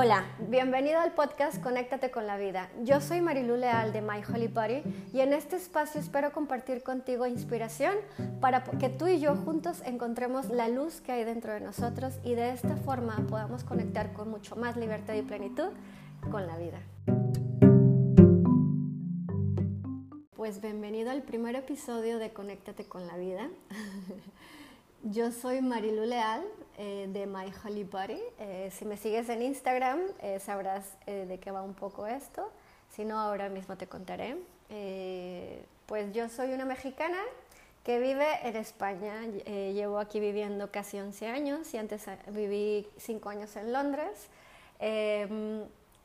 Hola, bienvenido al podcast Conéctate con la vida. Yo soy Marilu Leal de My Holy Body y en este espacio espero compartir contigo inspiración para que tú y yo juntos encontremos la luz que hay dentro de nosotros y de esta forma podamos conectar con mucho más libertad y plenitud con la vida. Pues bienvenido al primer episodio de Conéctate con la vida. Yo soy Marilu Leal eh, de My Holy Body. Eh, si me sigues en Instagram eh, sabrás de qué va un poco esto. Si no, ahora mismo te contaré. pues yo soy una mexicana que vive en España. llevo aquí viviendo casi 11 años y antes viví 5 años en Londres.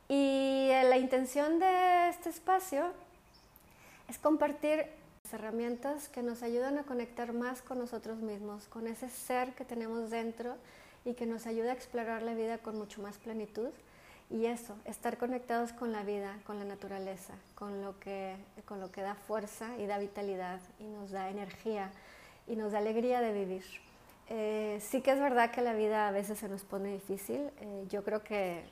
y la intención de este espacio es compartir herramientas que nos ayudan a conectar más con nosotros mismos, con ese ser que tenemos dentro y que nos ayuda a explorar la vida con mucho más plenitud. Y eso, estar conectados con la vida, con la naturaleza, con lo que, con lo que da fuerza y da vitalidad y nos da energía y nos da alegría de vivir. Eh, sí que es verdad que la vida a veces se nos pone difícil. Eh, yo creo que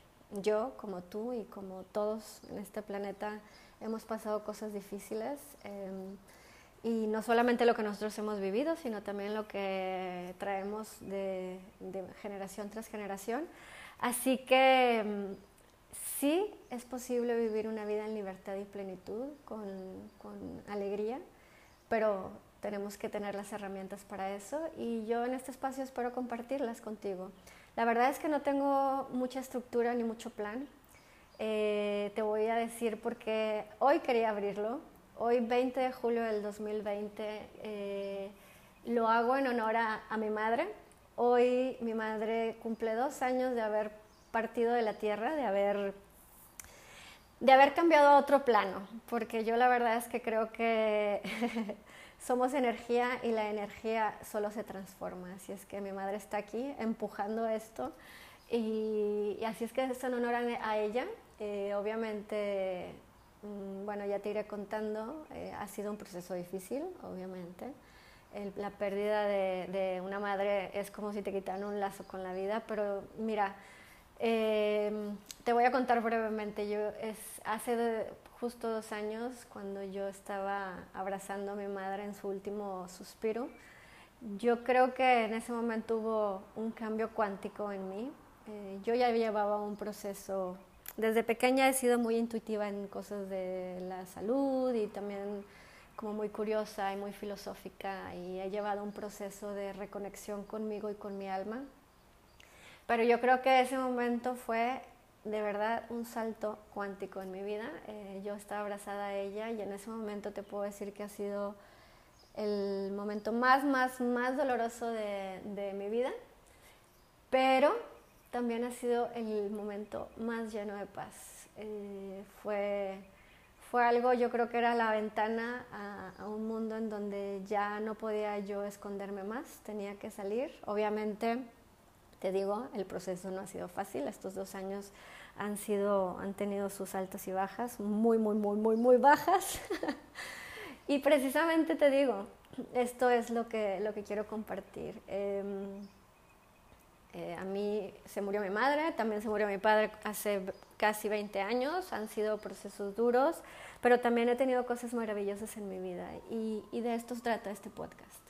yo, como tú y como todos en este planeta, hemos pasado cosas difíciles. Em, y no solamente lo que nosotros hemos vivido, sino también lo que traemos de, generación tras generación. Así que mm, sí es posible vivir una vida en libertad y plenitud, con, con alegría, pero tenemos que tener las herramientas para eso y yo en este espacio espero compartirlas contigo. La verdad es que no tengo mucha estructura ni mucho plan. Eh, te voy a decir porque hoy quería abrirlo, Hoy, 20 de julio del 2020, eh, lo hago en honor a, mi madre. Hoy mi madre cumple dos años de haber partido de la tierra, de haber, de haber cambiado a otro plano, porque yo la verdad es que creo que somos energía y la energía solo se transforma. Así es que mi madre está aquí empujando esto y, así es que es en honor a, ella. Eh, obviamente bueno, ya te iré contando, eh, ha sido un proceso difícil, obviamente. la pérdida de, una madre es como si te quitaran un lazo con la vida, pero mira, em, te voy a contar brevemente. Yo es, hace justo dos años, cuando yo estaba abrazando a mi madre en su último suspiro, yo creo que en ese momento hubo un cambio cuántico en mí. Eh, yo ya llevaba un proceso desde pequeña he sido muy intuitiva en cosas de la salud y también como muy curiosa y muy filosófica y he llevado un proceso de reconexión conmigo y con mi alma. Pero yo creo que ese momento fue de verdad un salto cuántico en mi vida. Eh, yo estaba abrazada a ella y en ese momento te puedo decir que ha sido el momento más, más, más doloroso de, de mi vida. Pero también ha sido el momento más lleno de paz. Eh, fue, fue algo, yo creo que era la ventana a, un mundo en donde ya no podía yo esconderme más, tenía que salir. Obviamente, te digo, el proceso no ha sido fácil, estos dos años han, sido, han tenido sus altas y bajas, muy, muy, muy, muy, muy bajas. y precisamente te digo, esto es lo que, lo que quiero compartir. Em, eh, a mí se murió mi madre, también se murió mi padre hace casi 20 años, han sido procesos duros, pero también he tenido cosas maravillosas en mi vida y, de esto trata este podcast.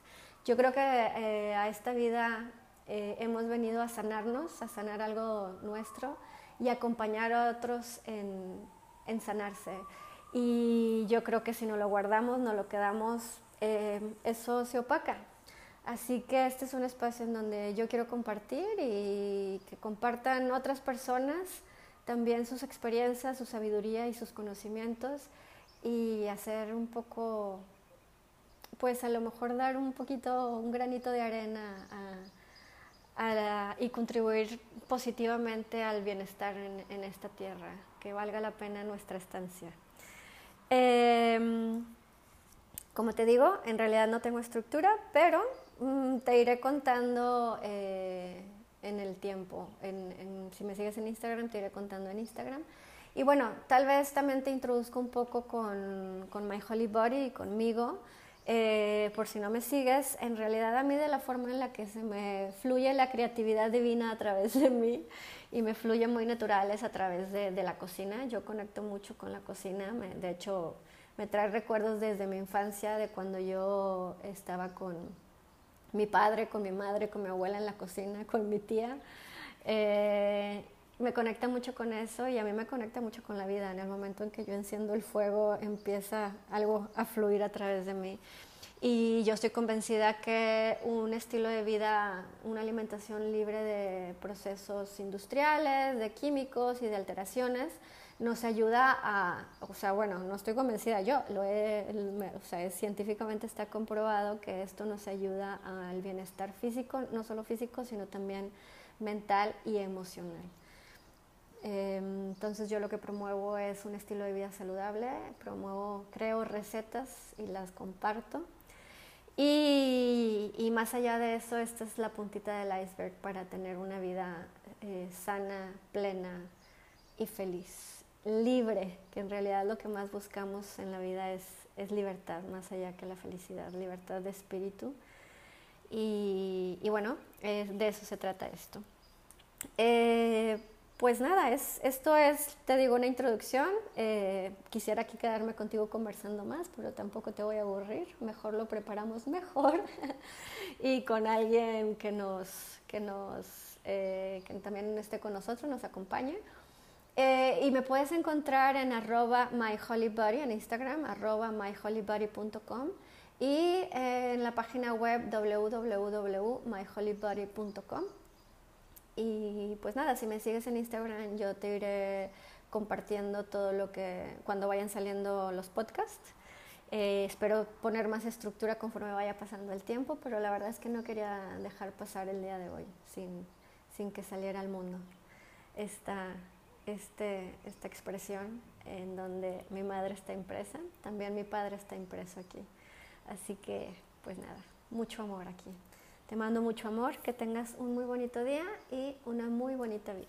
Yo creo que eh, a esta vida eh, hemos venido a sanarnos, a sanar algo nuestro y acompañar a otros en, en sanarse. Y yo creo que si no lo guardamos, no lo quedamos, eso se opaca Así que este es un espacio en donde yo quiero compartir y que compartan otras personas también sus experiencias, su sabiduría y sus conocimientos y hacer un poco, pues a lo mejor dar un poquito, un granito de arena y contribuir positivamente al bienestar en, esta tierra, que valga la pena nuestra estancia. Em, como te digo, en realidad no tengo estructura, pero te iré contando eh, en el tiempo. si me sigues en Instagram, te iré contando en Instagram. Y bueno, tal vez también te introduzco un poco con, con My Holy Body y conmigo. Eh, por si no me sigues, en realidad a mí de la forma en la que se me fluye la creatividad divina a través de mí y me fluye muy natural es a través de, la cocina. Yo conecto mucho con la cocina, de hecho me trae recuerdos desde mi infancia de cuando yo estaba con mi padre, con mi madre, con mi abuela en la cocina, con mi tía. Eh, me conecta mucho con eso y a mí me conecta mucho con la vida. En el momento en que yo enciendo el fuego, empieza algo a fluir a través de mí. Y yo estoy convencida que un estilo de vida, una alimentación libre de procesos industriales, de químicos y de alteraciones, nos ayuda a, o sea, bueno, no estoy convencida yo, lo he, o sea, científicamente está comprobado que esto nos ayuda al bienestar físico, no solo físico, sino también mental y emocional. Em, entonces yo lo que promuevo es un estilo de vida saludable, promuevo, creo recetas y las comparto. Y, más allá de eso, esta es la puntita del iceberg para tener una vida eh, sana, plena y feliz, libre, que en realidad lo que más buscamos en la vida es, es libertad, más allá que la felicidad, libertad de espíritu. Y, bueno, de eso se trata esto. Eh, pues nada, es, esto es, te digo, una introducción. Eh, quisiera aquí quedarme contigo conversando más, pero tampoco te voy a aburrir. Mejor lo preparamos mejor y con alguien que nos, que nos, eh, que también esté con nosotros, nos acompañe. Eh, y me puedes encontrar en arroba myholybody en Instagram, arroba myholybody.com y en la página web www.myholybody.com. Y pues nada, si me sigues en Instagram yo te iré compartiendo todo lo que cuando vayan saliendo los podcasts. Eh, espero poner más estructura conforme vaya pasando el tiempo, pero la verdad es que no quería dejar pasar el día de hoy sin, sin que saliera al mundo esta, este, esta expresión en donde mi madre está impresa, también mi padre está impreso aquí. Así que, pues nada, mucho amor aquí. Te mando mucho amor, que tengas un muy bonito día y una muy bonita vida.